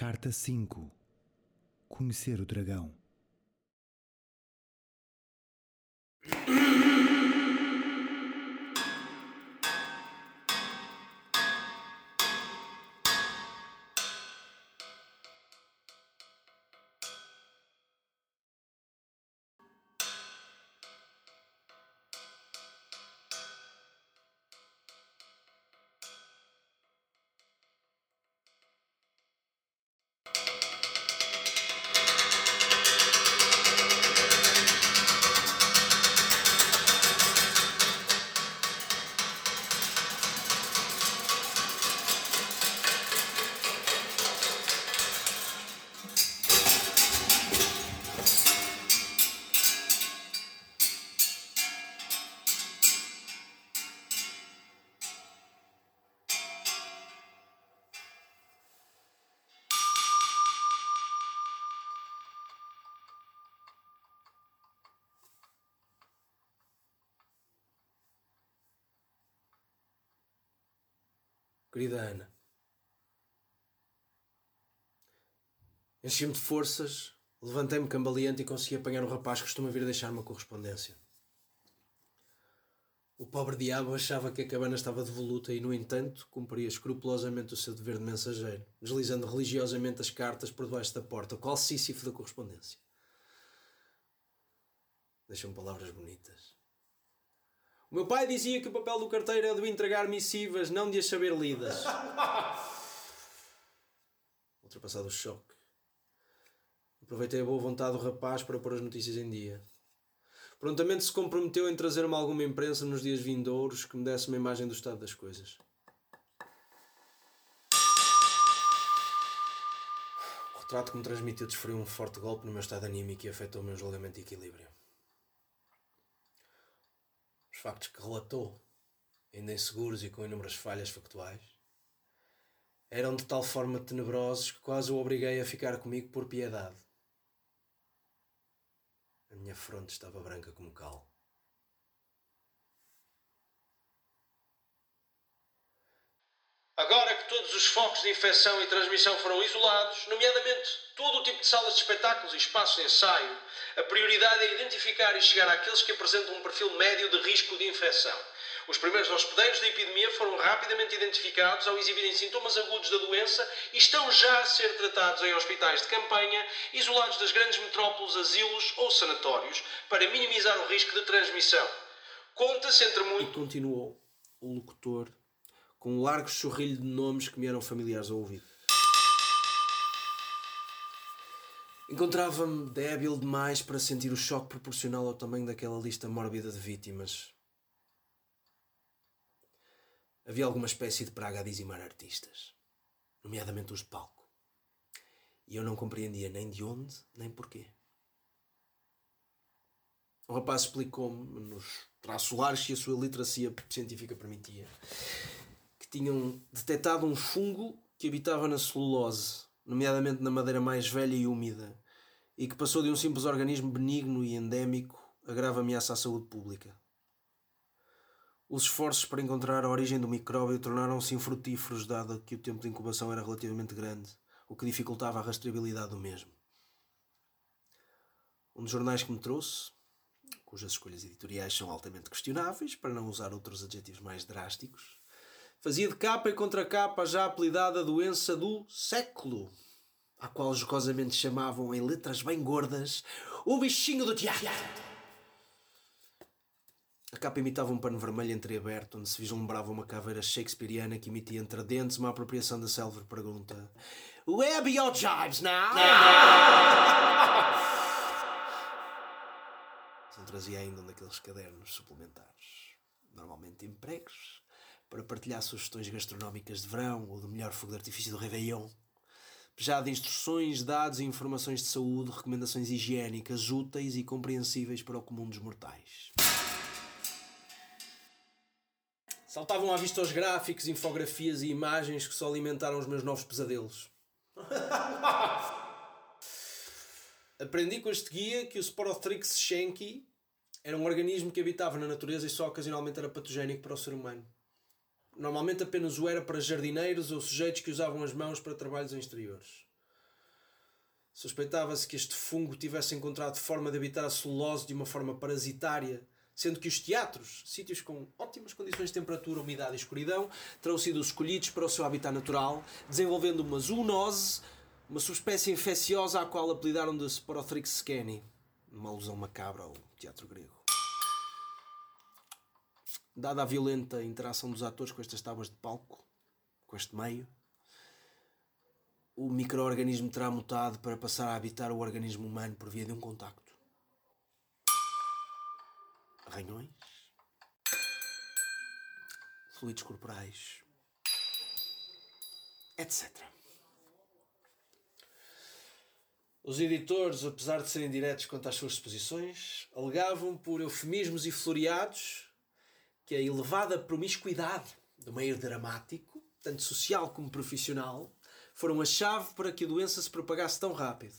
Carta 5 Conhecer o dragão. Querida Ana, enchi-me de forças, levantei-me cambaleante e consegui apanhar um rapaz que costuma vir deixar uma correspondência. O pobre diabo achava que a cabana estava devoluta e, no entanto, cumpria escrupulosamente o seu dever de mensageiro, deslizando religiosamente as cartas por debaixo da porta, qual Sísifo da correspondência. Deixam palavras bonitas. O meu pai dizia que o papel do carteiro é de entregar missivas, não de as saber lidas. Ultrapassado o choque. Aproveitei a boa vontade do rapaz para pôr as notícias em dia. Prontamente se comprometeu em trazer-me alguma imprensa nos dias vindouros que me desse uma imagem do estado das coisas. O retrato que me transmitiu desferiu um forte golpe no meu estado anímico e afetou o meu julgamento de equilíbrio. Os factos que relatou, ainda inseguros e com inúmeras falhas factuais, eram de tal forma tenebrosos que quase o obriguei a ficar comigo por piedade. A minha fronte estava branca como cal. Agora que todos os focos de infecção e transmissão foram isolados, nomeadamente todo o tipo de salas de espetáculos e espaços de ensaio, a prioridade é identificar e chegar àqueles que apresentam um perfil médio de risco de infecção. Os primeiros hospedeiros da epidemia foram rapidamente identificados ao exibirem sintomas agudos da doença e estão já a ser tratados em hospitais de campanha, isolados das grandes metrópoles, asilos ou sanatórios, para minimizar o risco de transmissão. Conta-se entre muito. E continuou o locutor com um largo chorrilho de nomes que me eram familiares ao ouvido. Encontrava-me débil demais para sentir o choque proporcional ao tamanho daquela lista mórbida de vítimas. Havia alguma espécie de praga a dizimar artistas, nomeadamente os de palco. E eu não compreendia nem de onde, nem porquê. O rapaz explicou-me, nos traços que a sua literacia científica permitia, que tinham detectado um fungo que habitava na celulose, nomeadamente na madeira mais velha e úmida, e que passou de um simples organismo benigno e endémico a grave ameaça à saúde pública. Os esforços para encontrar a origem do micróbio tornaram-se infrutíferos, dado que o tempo de incubação era relativamente grande, o que dificultava a rastreabilidade do mesmo. Um dos jornais que me trouxe, cujas escolhas editoriais são altamente questionáveis, para não usar outros adjetivos mais drásticos, fazia de capa e contra capa já apelidada doença do século, a qual jocosamente chamavam em letras bem gordas o bichinho do teatro. A capa imitava um pano vermelho entreaberto, onde se vislumbrava uma caveira shakespeariana que emitia entre dentes uma apropriação da célebre pergunta: Where be your jibes now? Não trazia ainda um daqueles cadernos suplementares, normalmente empregos, para partilhar sugestões gastronómicas de verão ou do melhor fogo de artifício do Réveillon. Já de instruções, dados e informações de saúde, recomendações higiênicas úteis e compreensíveis para o comum dos mortais. Saltavam à vista os gráficos, infografias e imagens que só alimentaram os meus novos pesadelos. Aprendi com este guia que o Sporothrix schenki era um organismo que habitava na natureza e só ocasionalmente era patogénico para o ser humano. Normalmente apenas o era para jardineiros ou sujeitos que usavam as mãos para trabalhos em exteriores. Suspeitava-se que este fungo tivesse encontrado forma de habitar a celulose de uma forma parasitária, sendo que os teatros, sítios com ótimas condições de temperatura, umidade e escuridão, terão sido os escolhidos para o seu habitat natural, desenvolvendo uma zoonose, uma subespécie infecciosa à qual apelidaram de Sporothrix scani, uma alusão macabra ao teatro grego. Dada a violenta interação dos atores com estas tábuas de palco, com este meio, o microorganismo terá mutado para passar a habitar o organismo humano por via de um contacto. Arranhões, fluidos corporais, etc. Os editores, apesar de serem diretos quanto às suas exposições, alegavam por eufemismos e floreados que a elevada promiscuidade do meio dramático, tanto social como profissional, foram a chave para que a doença se propagasse tão rápido.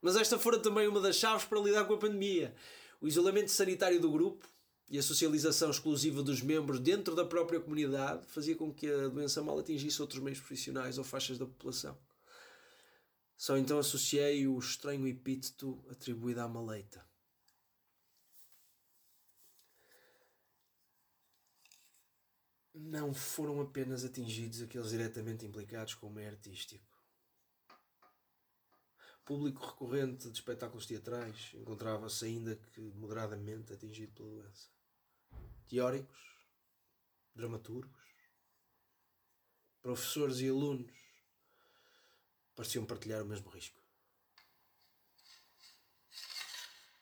Mas esta fora também uma das chaves para lidar com a pandemia. O isolamento sanitário do grupo e a socialização exclusiva dos membros dentro da própria comunidade fazia com que a doença mal atingisse outros meios profissionais ou faixas da população. Só então associei o estranho epíteto atribuído à maleita. Não foram apenas atingidos aqueles diretamente implicados com o meio artístico. público recorrente de espetáculos teatrais encontrava-se ainda que moderadamente atingido pela doença. Teóricos, dramaturgos, professores e alunos pareciam partilhar o mesmo risco.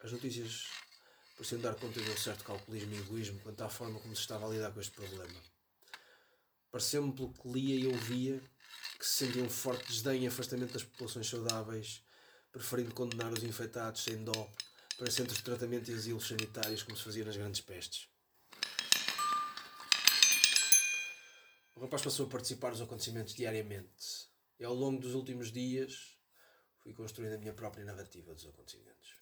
As notícias pareciam dar conta de um certo calculismo e egoísmo quanto à forma como se estava a lidar com este problema. Pareceu-me, pelo que lia e ouvia, que se sentia um forte desdém e afastamento das populações saudáveis, preferindo condenar os infectados sem dó para centros de tratamento e asilos sanitários como se fazia nas grandes pestes. O rapaz passou a participar dos acontecimentos diariamente e ao longo dos últimos dias fui construindo a minha própria narrativa dos acontecimentos.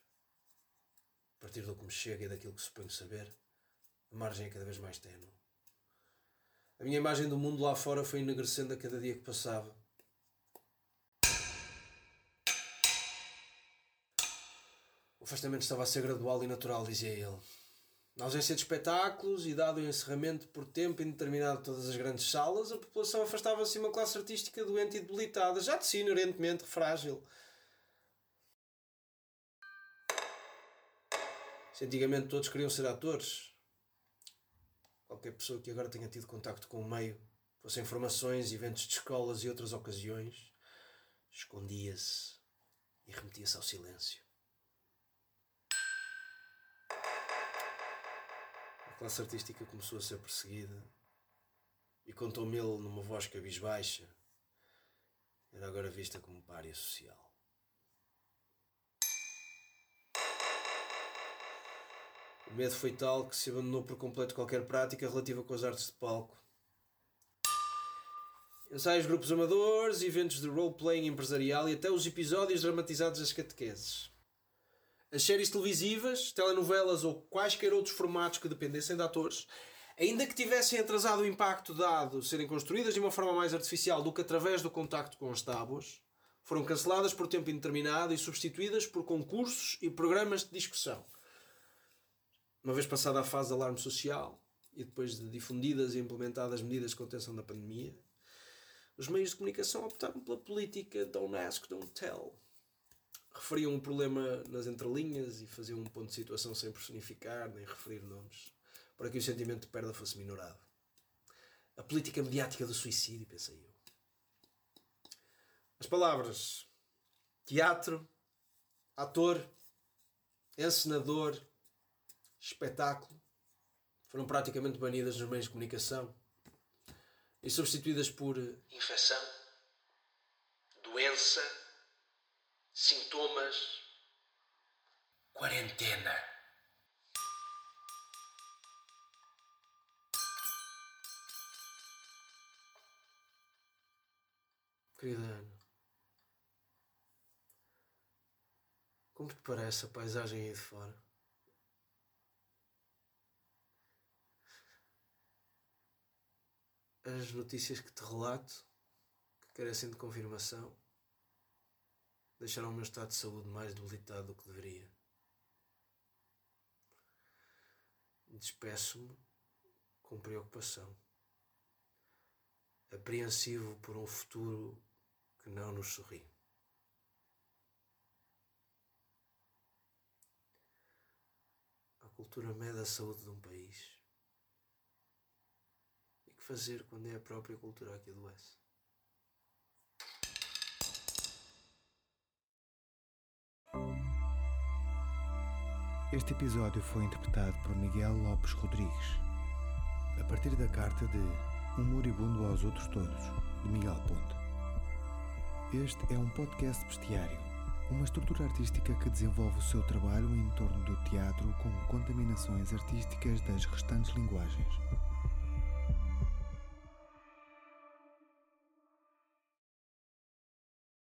A partir do que me chega e daquilo que suponho saber, a margem é cada vez mais tenue. A minha imagem do mundo lá fora foi enegrecendo a cada dia que passava. O afastamento estava a ser gradual e natural, dizia ele. Na ausência de espetáculos e dado o encerramento por tempo indeterminado de todas as grandes salas, a população afastava-se de uma classe artística doente e debilitada, já de si inerentemente frágil. Se antigamente todos queriam ser atores, qualquer pessoa que agora tenha tido contacto com o meio, fossem formações, eventos de escolas e outras ocasiões, escondia-se e remetia-se ao silêncio. A classe artística começou a ser perseguida e contou-me ele numa voz cabisbaixa, era agora vista como párea social. O medo foi tal que se abandonou por completo qualquer prática relativa com as artes de palco. Ensaios grupos amadores, eventos de role-playing empresarial e até os episódios dramatizados das catequeses. As séries televisivas, telenovelas ou quaisquer outros formatos que dependessem de atores, ainda que tivessem atrasado o impacto dado serem construídas de uma forma mais artificial do que através do contacto com as tábuas, foram canceladas por tempo indeterminado e substituídas por concursos e programas de discussão uma vez passada a fase de alarme social e depois de difundidas e implementadas medidas de contenção da pandemia, os meios de comunicação optaram pela política don't ask, don't tell. Referiam o problema nas entrelinhas e faziam um ponto de situação sem personificar nem referir nomes, para que o sentimento de perda fosse minorado. A política mediática do suicídio, pensei eu. As palavras teatro, ator, encenador, espetáculo foram praticamente banidas nos meios de comunicação e substituídas por eh, infecção, doença, sintomas, quarentena. Querida Ana, como te parece a paisagem aí de fora? As notícias que te relato, que carecem de confirmação, deixaram o meu estado de saúde mais debilitado do que deveria. Despeço-me com preocupação, apreensivo por um futuro que não nos sorri. A cultura mede a saúde de um país. Fazer quando é a própria cultura que adoece? Este episódio foi interpretado por Miguel Lopes Rodrigues, a partir da carta de Um Moribundo aos Outros Todos, de Miguel Ponte. Este é um podcast bestiário, uma estrutura artística que desenvolve o seu trabalho em torno do teatro com contaminações artísticas das restantes linguagens